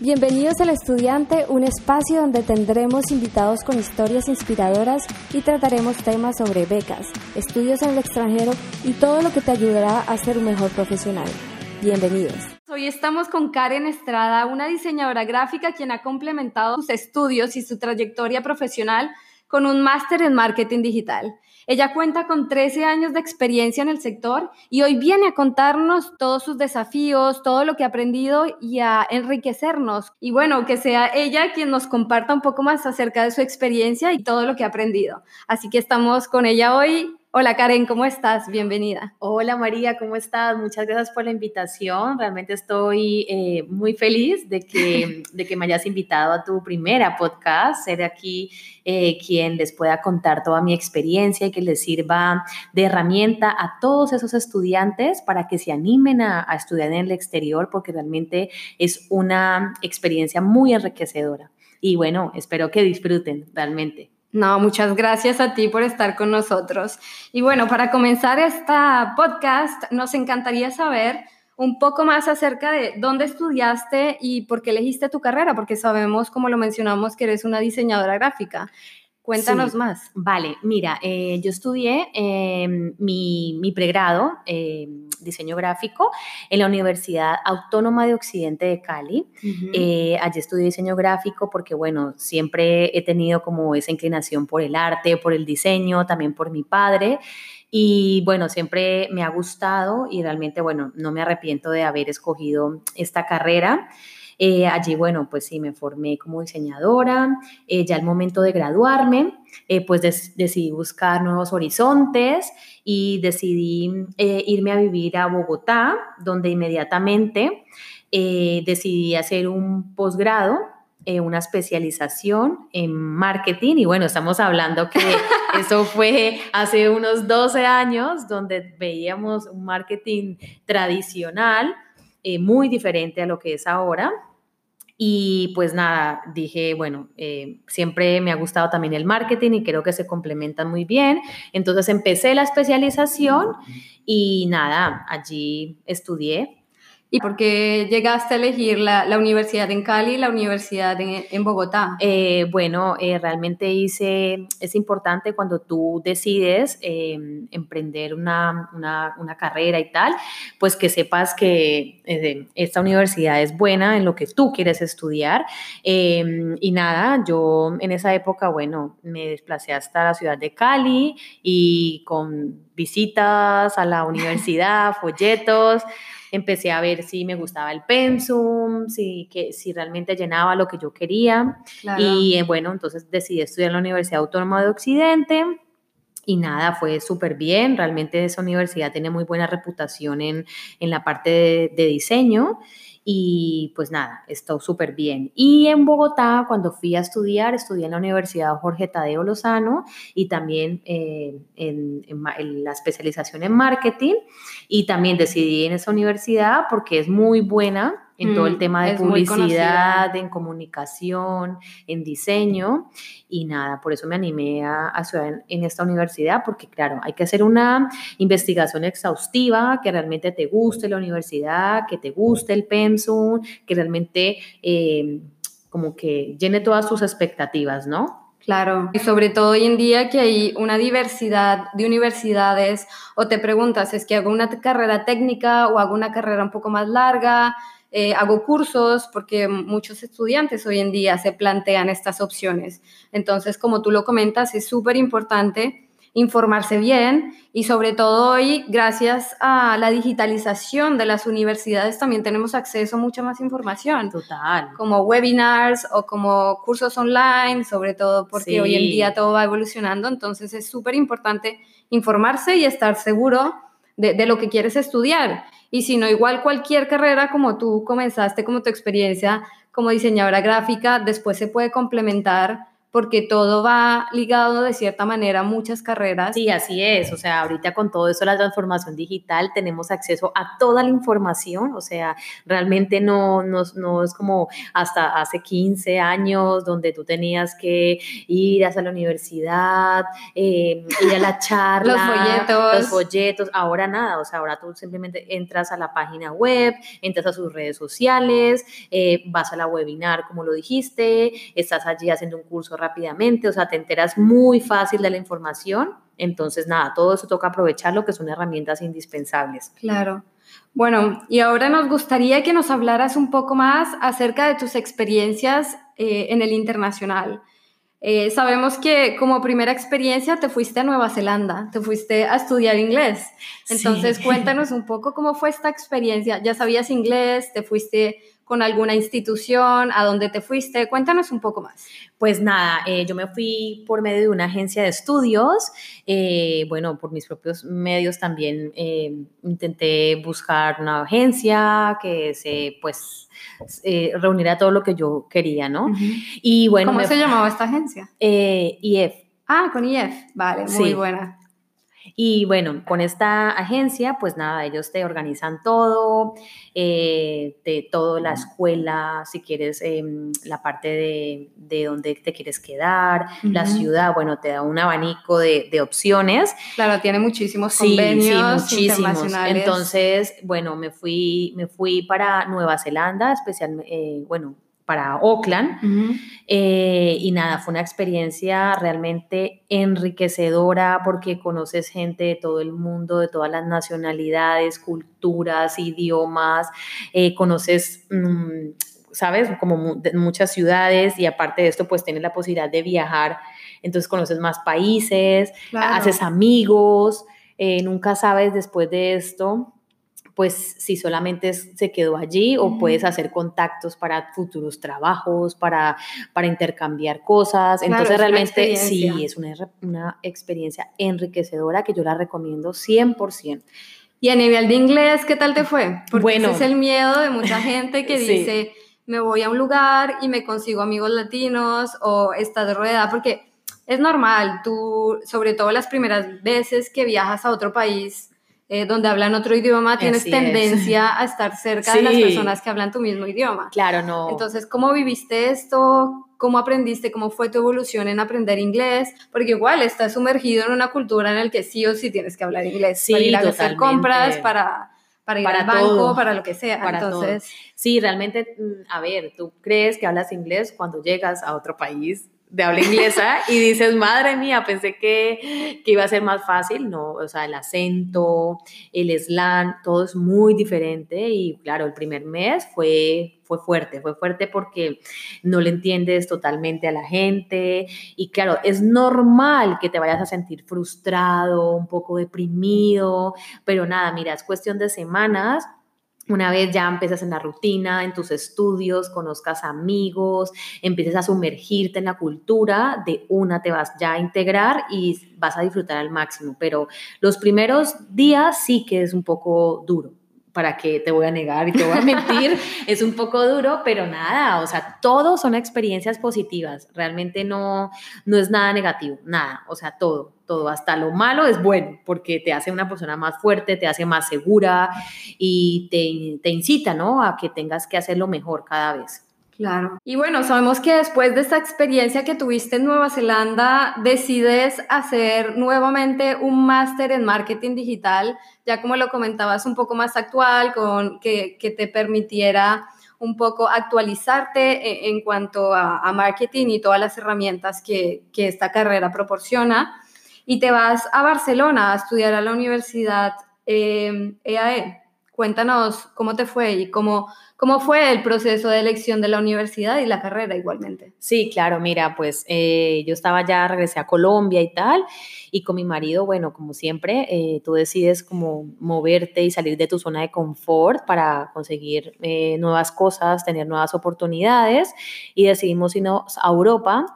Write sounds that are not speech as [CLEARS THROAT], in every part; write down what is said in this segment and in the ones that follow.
Bienvenidos al estudiante, un espacio donde tendremos invitados con historias inspiradoras y trataremos temas sobre becas, estudios en el extranjero y todo lo que te ayudará a ser un mejor profesional. Bienvenidos. Hoy estamos con Karen Estrada, una diseñadora gráfica quien ha complementado sus estudios y su trayectoria profesional con un máster en marketing digital. Ella cuenta con 13 años de experiencia en el sector y hoy viene a contarnos todos sus desafíos, todo lo que ha aprendido y a enriquecernos. Y bueno, que sea ella quien nos comparta un poco más acerca de su experiencia y todo lo que ha aprendido. Así que estamos con ella hoy. Hola Karen, ¿cómo estás? Bienvenida. Hola María, ¿cómo estás? Muchas gracias por la invitación. Realmente estoy eh, muy feliz de que, [LAUGHS] de que me hayas invitado a tu primera podcast, ser aquí eh, quien les pueda contar toda mi experiencia y que les sirva de herramienta a todos esos estudiantes para que se animen a, a estudiar en el exterior porque realmente es una experiencia muy enriquecedora. Y bueno, espero que disfruten realmente. No, muchas gracias a ti por estar con nosotros. Y bueno, para comenzar esta podcast, nos encantaría saber un poco más acerca de dónde estudiaste y por qué elegiste tu carrera, porque sabemos, como lo mencionamos, que eres una diseñadora gráfica. Cuéntanos más. Vale, mira, eh, yo estudié em, mi, mi, pregrado, eh, diseño gráfico, en la Universidad Autónoma de Occidente de Cali. eh, allí estudié diseño gráfico porque, bueno, siempre he tenido como esa inclinación por el arte, por el diseño, también por mi padre. Y bueno, siempre me ha gustado y realmente, bueno, no me arrepiento de haber escogido esta carrera. Eh, allí, bueno, pues sí, me formé como diseñadora. Eh, ya al momento de graduarme, eh, pues des decidí buscar nuevos horizontes y decidí irme a vivir a Bogotá, donde inmediatamente decidí hacer un posgrado una especialización en marketing y bueno, estamos hablando que [LAUGHS] eso fue hace unos 12 años donde veíamos un marketing tradicional eh, muy diferente a lo que es ahora. Y pues nada, dije, bueno, eh, siempre me ha gustado también el marketing y creo que se complementan muy bien. Entonces empecé la especialización y nada, allí estudié ¿Y por qué llegaste a elegir la, la universidad en Cali y la universidad en, en Bogotá? Eh, bueno, eh, realmente hice, es importante cuando tú decides eh, emprender una, una, una, carrera y tal, pues que sepas que eh, esta universidad es buena en lo que tú quieres estudiar. Em, y nada, yo en esa época, bueno, me desplacé hasta la ciudad de Cali y con visitas a la universidad, folletos empecé a ver si me gustaba el pensum, si, que, si realmente llenaba lo que yo quería. Claro. Y eh, bueno, entonces decidí estudiar en la Universidad Autónoma de Occidente. Y nada, fue súper bien. Realmente esa universidad tiene muy buena reputación en, en la parte de, de diseño y pues nada, estuvo súper bien. Y en Bogotá, cuando fui a estudiar, estudié en la Universidad Jorge Tadeo Lozano y también eh, en, en, en, la especialización en marketing y también decidí en esa universidad porque es muy buena en mm, todo el tema de publicidad, en comunicación, en diseño y nada, por eso me animé a, a estudiar en, en, esta universidad porque claro, hay que hacer una investigación exhaustiva, que realmente te guste la universidad, que te guste el pensum, que realmente eh, como que llene todas tus expectativas, ¿no? Claro, y sobre todo hoy en día que hay una diversidad de universidades o te preguntas, ¿es que hago una carrera técnica o hago una carrera un poco más larga? Eh, hago cursos porque muchos estudiantes hoy en día se plantean estas opciones. Entonces, como tú lo comentas, es súper importante informarse bien y sobre todo hoy, gracias a la digitalización de las universidades, también tenemos acceso a mucha más información. Total. Como webinars o como cursos online, sobre todo porque sí. hoy en día todo va evolucionando, entonces es súper importante informarse y estar seguro de, de, lo que quieres estudiar. Y si no, igual cualquier carrera como tú comenzaste, como tu experiencia como diseñadora gráfica, después se puede complementar porque todo va ligado de cierta manera a muchas carreras. Sí, así es. O sea, ahorita con todo eso, la transformación digital, tenemos acceso a toda la información. O sea, realmente no, no, no es como hasta hace 15 años donde tú tenías que ir hasta la universidad, eh, ir a la [LAUGHS] charla. los folletos. Los folletos. Ahora nada. O sea, ahora tú simplemente entras a la página web, entras a sus redes sociales, eh, vas a la webinar, como lo dijiste, estás allí haciendo un curso rápidamente, o sea, te enteras muy fácil de la información. Entonces, nada, todo eso toca aprovecharlo, que son herramientas indispensables. Claro. Bueno, y ahora nos gustaría que nos hablaras un poco más acerca de tus experiencias eh, en el internacional. Eh, sabemos que como primera experiencia te fuiste a Nueva Zelanda, te fuiste a estudiar inglés. Entonces, cuéntanos un poco cómo fue esta experiencia. ¿Ya sabías inglés? ¿Te fuiste con alguna institución? ¿A dónde te fuiste? Cuéntanos un poco más. Pues nada, eh, yo me fui por medio de una agencia de estudios, eh, bueno, por mis propios medios también eh, intenté buscar una agencia que se, pues, reuniera todo lo que yo quería, ¿no? Y bueno. ¿Cómo se llamaba esta agencia? IF. Ah, con IF, vale, muy buena. Y bueno, con esta agencia, pues nada, ellos te organizan todo, eh, de todo, la escuela, si quieres, em, la parte de, de dónde te quieres quedar, la ciudad, bueno, te da un abanico de, de opciones. Claro, tiene muchísimos convenios sí, muchísimos. Entonces, bueno, me fui, me fui para Nueva Zelanda, especialmente, eh, bueno, para Oakland. Eh, y nada, fue una experiencia realmente enriquecedora porque conoces gente de todo el mundo, de todas las nacionalidades, culturas, idiomas, eh, conoces... Mm, ¿Sabes? Como muchas ciudades y aparte de esto, pues tienes la posibilidad de viajar, entonces conoces más países, haces amigos, eh, nunca sabes después de esto pues si solamente se quedó allí o puedes hacer contactos para futuros trabajos, para, para intercambiar cosas. Entonces realmente sí, es una, una experiencia enriquecedora que yo la recomiendo 100%. Y a nivel de inglés, ¿qué tal te fue? Porque bueno, ese es el miedo de mucha gente que [LAUGHS] dice, me voy a un lugar y me consigo amigos latinos o estás rodeada, porque es normal, tú, sobre todo las primeras veces que viajas a otro país, eh, donde hablan otro idioma, tienes tendencia a estar cerca de las personas que hablan tu mismo idioma. Claro, no. Entonces, ¿cómo viviste esto? ¿Cómo aprendiste? ¿Cómo fue tu evolución en aprender inglés? Porque igual estás sumergido en una cultura en la que sí o sí tienes que hablar inglés sí, para ir a hacer compras, para, para ir al banco, para lo que sea. Para Entonces, sí, realmente, mm, a ver, tú crees que hablas inglés cuando llegas a otro país de habla inglesa [LAUGHS] y dices, madre mía, pensé que, que, iba a ser más fácil, no, o sea, el acento, el slang, todo es muy diferente y claro, el primer mes fue, fue fuerte, fue fuerte porque no le entiendes totalmente a la gente y claro, es normal que te vayas a sentir frustrado, un poco deprimido, pero nada, mira, es cuestión de semanas una vez ya empiezas en la rutina, en tus estudios, conozcas amigos, empieces a sumergirte en la cultura, de una te vas ya a integrar y vas a disfrutar al máximo. Pero los primeros días sí que es un poco duro. ¿Para qué te voy a negar y te voy a mentir? [LAUGHS] es un poco duro, pero nada, o sea, todo son experiencias positivas. Realmente no, no es nada negativo, nada, o sea, todo todo, hasta lo malo es bueno, porque te hace una persona más fuerte, te hace más segura y te, te incita, ¿no? A que tengas que hacerlo mejor cada vez. Claro. Y bueno, sabemos que después de esta experiencia que tuviste en Nueva Zelanda, decides hacer nuevamente un máster en marketing digital, ya como lo comentabas, un poco más actual, con, que, que te permitiera un poco actualizarte en, cuanto a, marketing y todas las herramientas que, que esta carrera proporciona y te vas a Barcelona a estudiar a la Universidad EAE. Cuéntanos cómo te fue y cómo, cómo fue el proceso de elección de la universidad y la carrera igualmente. Sí, claro, mira, pues eh, yo estaba ya, regresé a Colombia y tal, y con mi marido, bueno, como siempre, eh, tú decides como moverte y salir de tu zona de confort para conseguir eh, nuevas cosas, tener nuevas oportunidades, y decidimos irnos a Europa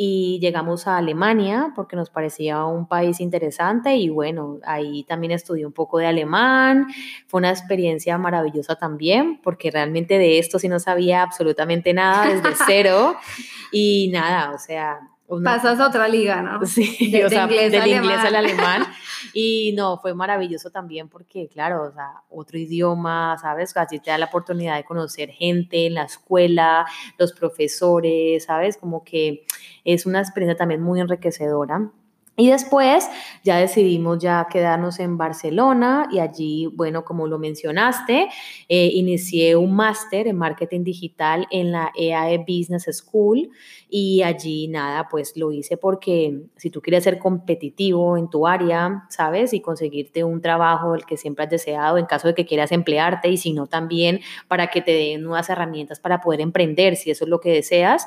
y llegamos a Alemania porque nos parecía un país interesante y bueno, ahí también estudié un poco de alemán, fue una experiencia maravillosa también porque realmente de esto sí no sabía absolutamente nada desde [LAUGHS] cero y nada, o sea, Pasas a otra liga, ¿no? [LAUGHS] Sí, o sea, del inglés al alemán. [LAUGHS] Y no, fue maravilloso también porque, claro, o sea, otro idioma, ¿sabes? Así te da la oportunidad de conocer gente en la escuela, los profesores, ¿sabes? Como que es una experiencia también muy enriquecedora. Y después ya decidimos ya quedarnos en Barcelona y allí, bueno, como lo mencionaste, eh, inicié un máster en marketing digital en la EAE Business School y allí nada, pues lo hice porque si tú quieres ser competitivo en tu área, ¿sabes? Y conseguirte un trabajo el que siempre has deseado en caso de que quieras emplearte y si no también para que te den nuevas herramientas para poder emprender si eso es lo que deseas.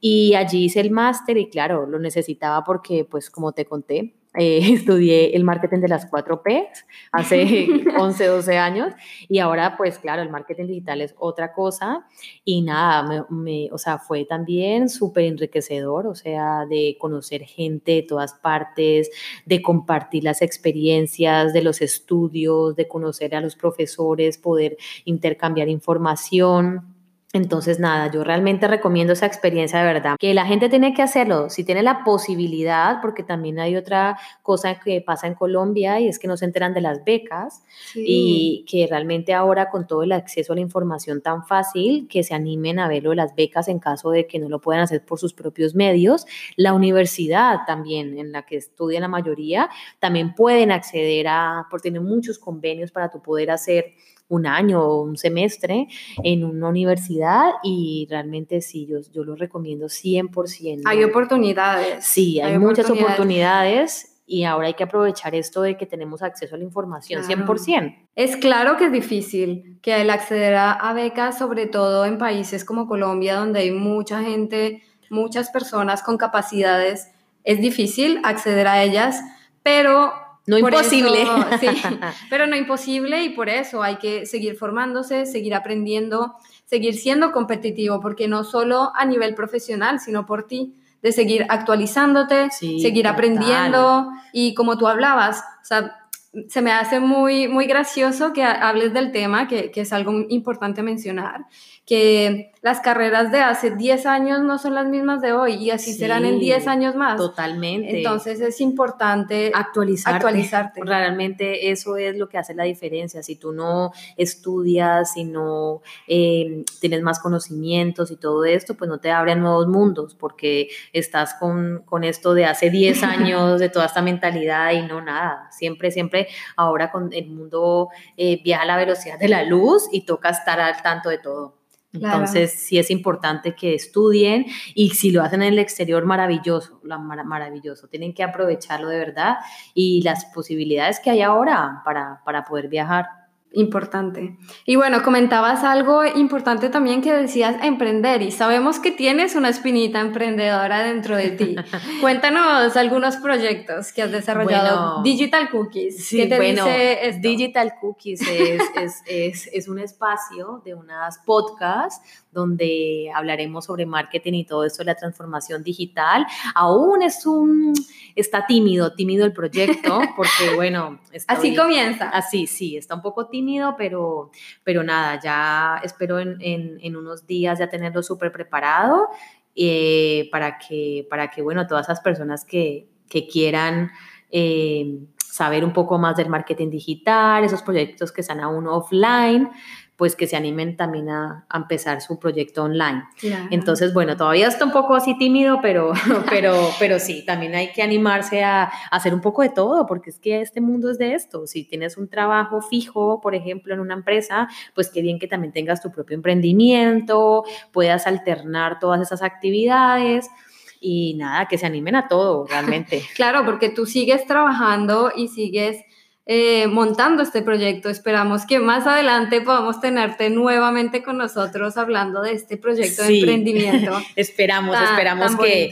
Y allí hice el máster y claro, lo necesitaba porque, pues como te conté, eh, [LAUGHS] estudié el marketing de las 4 P hace [LAUGHS] 11, 12 años y ahora pues claro, el marketing digital es otra cosa y nada, me, o sea, fue también súper enriquecedor, o sea, de conocer gente de todas partes, de compartir las experiencias de los estudios, de conocer a los profesores, poder intercambiar información. Entonces, nada, yo realmente recomiendo esa experiencia de verdad, que la gente tiene que hacerlo, si tiene la posibilidad, porque también hay otra cosa que pasa en Colombia y es que no se enteran de las becas y que realmente ahora con todo el acceso a la información tan fácil, que se animen a verlo de las becas en caso de que no lo puedan hacer por sus propios medios. La universidad también, en la que estudia la mayoría, también pueden acceder a, porque tienen muchos convenios para tu poder hacer un año o un semestre en una universidad y realmente sí, yo, yo lo recomiendo 100%. Hay oportunidades. Sí, hay, muchas oportunidades. y ahora hay que aprovechar esto de que tenemos acceso a la información 100%. Es claro que es difícil que el acceder a becas, sobre todo en países como Colombia, donde hay mucha gente, muchas personas con capacidades, es difícil acceder a ellas, pero no imposible. sí, [LAUGHS] pero no imposible y por eso hay que seguir formándose, seguir aprendiendo, seguir siendo competitivo, porque no solo a nivel profesional, sino por ti, de seguir actualizándote, seguir aprendiendo. Y como tú hablabas, o sea, se me hace muy, muy gracioso que hables del tema, que, que es algo importante mencionar, que las carreras de hace 10 años no son las mismas de hoy y así serán en 10 años más. Totalmente. Entonces es importante actualizarte. actualizarte. Realmente eso es lo que hace la diferencia. Si tú no estudias, si no em, tienes más conocimientos y todo esto, pues no te abren nuevos mundos porque estás con, con esto de hace 10 [LAUGHS] años, de toda esta mentalidad y no nada. Siempre, siempre ahora con el mundo eh, viaja a la velocidad de la luz y toca estar al tanto de todo. Entonces, sí es importante que estudien y si lo hacen en el exterior, maravilloso, maravilloso. Tienen que aprovecharlo de verdad y las posibilidades que hay ahora para, para poder viajar. Importante. Y bueno, comentabas algo importante también que decías emprender y sabemos que tienes una espinita emprendedora dentro de ti. [LAUGHS] Cuéntanos algunos proyectos que has desarrollado. Digital Cookies. Sí, bueno, Digital Cookies es, es, es, es, un espacio de unas podcasts donde hablaremos sobre marketing y todo eso, la transformación digital. Aún es un, está tímido, tímido el proyecto, [LAUGHS] porque bueno. así comienza. Así, sí, está un poco tímido, pero, pero nada, ya espero en, en, unos días ya tenerlo súper preparado eh, para, que, para que, bueno, todas esas personas que, que quieran... Eh, saber un poco más del marketing digital, esos proyectos que están aún offline, pues que se animen también a, empezar su proyecto online. Entonces, bueno, todavía está un poco así tímido, pero, [LAUGHS] pero, pero sí, también hay que animarse a, hacer un poco de todo, porque es que este mundo es de esto. Si tienes un trabajo fijo, por ejemplo, en una empresa, pues qué bien que también tengas tu propio emprendimiento, puedas alternar todas esas actividades y nada, que se animen a todo, realmente. [LAUGHS] claro, porque tú sigues trabajando y sigues eh, montando este proyecto. Esperamos que más adelante podamos tenerte nuevamente con nosotros hablando de este proyecto de emprendimiento. [LAUGHS] esperamos, esperamos que,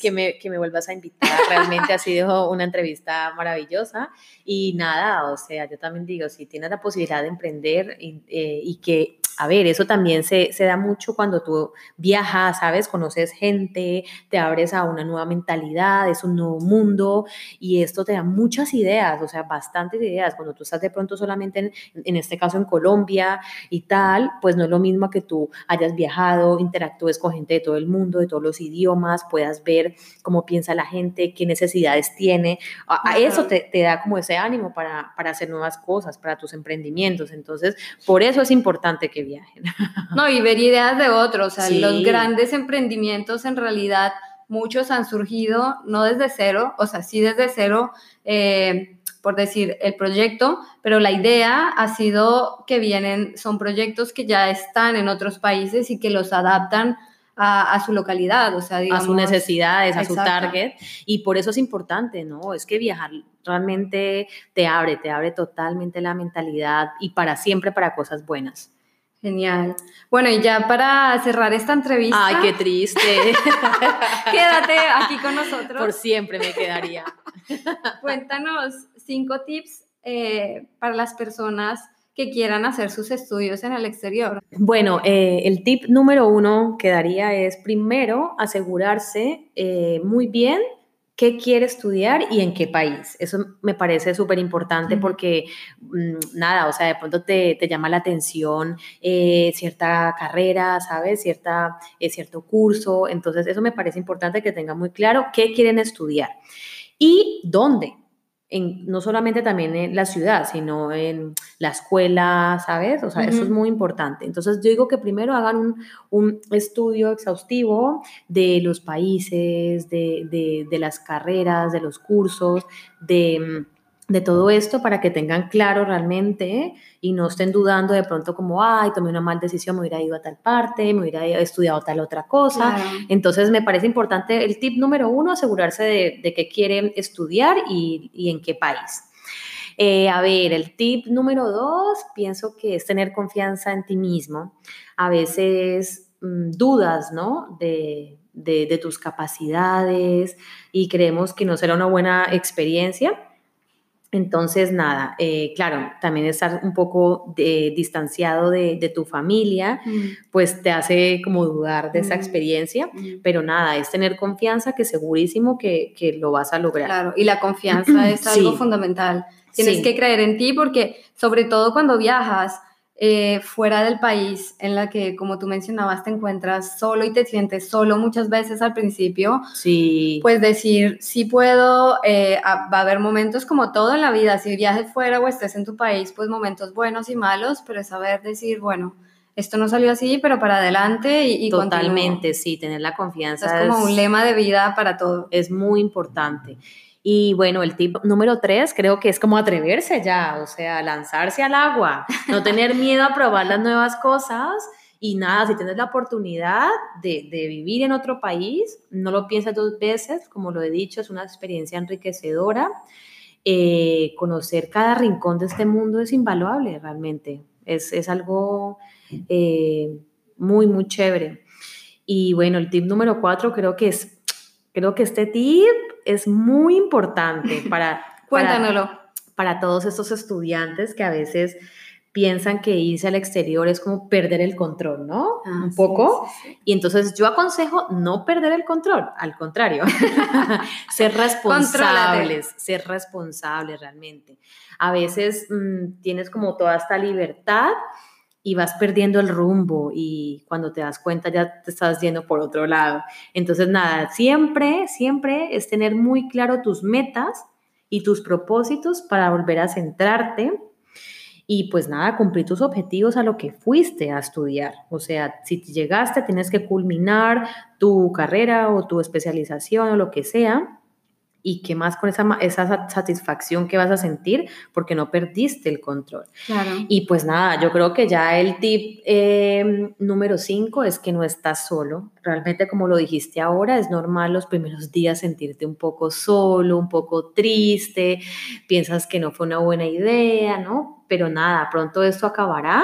que, me, que me vuelvas a invitar. Realmente ha sido una entrevista maravillosa. Y nada, o sea, yo también digo, si tienes la posibilidad de emprender y, eh, y que a ver, eso también se, se, da mucho cuando tú viajas, ¿sabes? Conoces gente, te abres a una nueva mentalidad, es un nuevo mundo y esto te da muchas ideas, o sea, bastantes ideas. Cuando tú estás de pronto solamente en, en este caso en Colombia y tal, pues no es lo mismo que tú hayas viajado, interactúes con gente de todo el mundo, de todos los idiomas, puedas ver cómo piensa la gente, qué necesidades tiene. A, eso te, te, da como ese ánimo para, para hacer nuevas cosas, para tus emprendimientos. Entonces, por eso es importante que [LAUGHS] No, y ver ideas de otros, o sea, los grandes emprendimientos en realidad, muchos han surgido no desde cero, o sea, sí desde cero, eh, por decir, el proyecto, pero la idea ha sido que vienen, son proyectos que ya están en otros países y que los adaptan a, su localidad, o sea, digamos, a sus necesidades, a su target. Y por eso es importante, ¿no? Es que viajar realmente te abre, te abre totalmente la mentalidad y para siempre para cosas buenas. Genial. Bueno, y ya para cerrar esta entrevista. Ay, qué triste. [LAUGHS] quédate aquí con nosotros. Por siempre me quedaría. [LAUGHS] Cuéntanos cinco tips eh, para las personas que quieran hacer sus estudios en el exterior. Bueno, eh, el tip número uno que daría es primero asegurarse eh, muy bien qué quiere estudiar y en qué país. Eso me parece súper importante porque, mm, nada, o sea, de pronto te, te llama la atención eh, cierta carrera, ¿sabes? Cierta, eh, cierto curso. Entonces, eso me parece importante que tengan muy claro qué quieren estudiar y dónde no solamente también en la ciudad, sino en la escuela, ¿sabes? O sea, eso es muy importante. Entonces, yo digo que primero hagan un, un estudio exhaustivo de los países, de, de, de las carreras, de los cursos, de de todo esto para que tengan claro realmente y no estén dudando de pronto como, ay, tomé una mal decisión, me hubiera ido a tal parte, me hubiera estudiado tal otra cosa. Entonces me parece importante el tip número uno, asegurarse de, de qué quieren estudiar y, y en qué país. Eh, a ver, el tip número dos, pienso que es tener confianza en ti mismo. A veces mm, dudas, ¿no? De, de, de tus capacidades y creemos que no será una buena experiencia entonces, nada, eh, claro, también estar un poco distanciado de, tu familia, mm. pues te hace como dudar de esa mm. experiencia, mm. pero nada, es tener confianza que segurísimo que, lo vas a lograr. Claro, y la confianza es [CLEARS THROAT] algo fundamental. Tienes que creer en ti porque sobre todo cuando viajas, eh, fuera del país en la que, como tú mencionabas, te encuentras solo y te sientes solo muchas veces al principio, sí. pues decir, sí puedo, eh, va a haber momentos como todo en la vida, si viajes fuera o estés en tu país, pues momentos buenos y malos, pero es saber decir, bueno, esto no salió así, pero para adelante y, y Totalmente, sí, tener la confianza. Es como un lema de vida para todo. Es muy importante. Y bueno, el tip número tres creo que es como atreverse ya, o sea, lanzarse al agua, no [LAUGHS] tener miedo a probar las nuevas cosas. Y nada, si tienes la oportunidad de, de, vivir en otro país, no lo pienses dos veces, como lo he dicho, es una experiencia enriquecedora. Eh, conocer cada rincón de este mundo es invaluable realmente, es, es algo eh, muy, muy chévere. Y bueno, el tip número cuatro creo que es, creo que este tip es muy importante [LAUGHS] para, Cuéntanoslo. Para, todos estos estudiantes que a veces piensan que irse al exterior es como perder el control, ¿no? Ah, Un poco. Y entonces yo aconsejo no perder el control, al contrario, [LAUGHS] ser responsables, ser responsables realmente. A veces mm, tienes como toda esta libertad y vas perdiendo el rumbo y cuando te das cuenta ya te estás yendo por otro lado. Entonces, nada, siempre, siempre es tener muy claro tus metas y tus propósitos para volver a centrarte y pues nada, cumplir tus objetivos a lo que fuiste a estudiar. O sea, si llegaste, tienes que culminar tu carrera o tu especialización o lo que sea y qué más con esa, esa satisfacción que vas a sentir porque no perdiste el control. Claro. Y pues nada, yo creo que ya el tip em, número 5 es que no estás solo. Realmente como lo dijiste ahora, es normal los primeros [LAUGHS] días sentirte un poco solo, un poco triste, piensas que no fue una buena idea, ¿no? Pero nada, pronto esto acabará